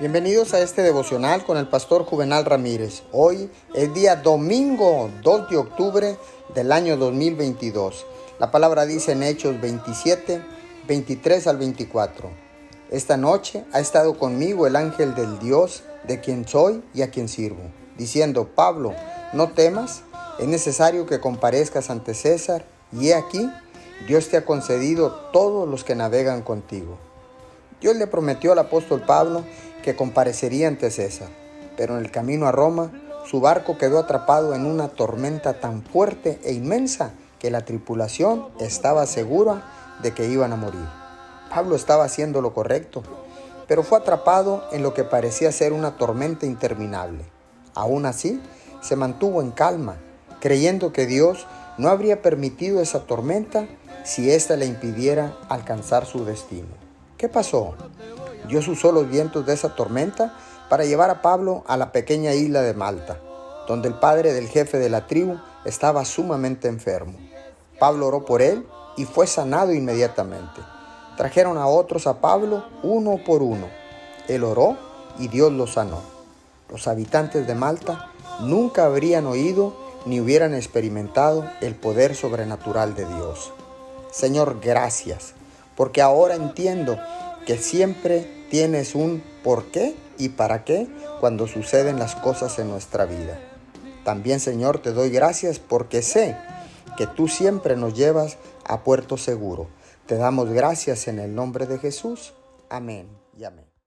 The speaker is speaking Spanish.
Bienvenidos a este devocional con el pastor Juvenal Ramírez. Hoy es día domingo 2 de octubre del año 2022. La palabra dice en Hechos 27, 23 al 24. Esta noche ha estado conmigo el ángel del Dios de quien soy y a quien sirvo, diciendo, Pablo, no temas, es necesario que comparezcas ante César, y he aquí, Dios te ha concedido todos los que navegan contigo. Dios le prometió al apóstol Pablo que comparecería ante César, pero en el camino a Roma su barco quedó atrapado en una tormenta tan fuerte e inmensa que la tripulación estaba segura de que iban a morir. Pablo estaba haciendo lo correcto, pero fue atrapado en lo que parecía ser una tormenta interminable. Aún así, se mantuvo en calma, creyendo que Dios no habría permitido esa tormenta si ésta le impidiera alcanzar su destino. ¿Qué pasó? Dios usó los vientos de esa tormenta para llevar a Pablo a la pequeña isla de Malta, donde el padre del jefe de la tribu estaba sumamente enfermo. Pablo oró por él y fue sanado inmediatamente. Trajeron a otros a Pablo uno por uno. Él oró y Dios lo sanó. Los habitantes de Malta nunca habrían oído ni hubieran experimentado el poder sobrenatural de Dios. Señor, gracias, porque ahora entiendo que siempre tienes un por qué y para qué cuando suceden las cosas en nuestra vida. También, Señor, te doy gracias porque sé que tú siempre nos llevas a puerto seguro. Te damos gracias en el nombre de Jesús. Amén y amén.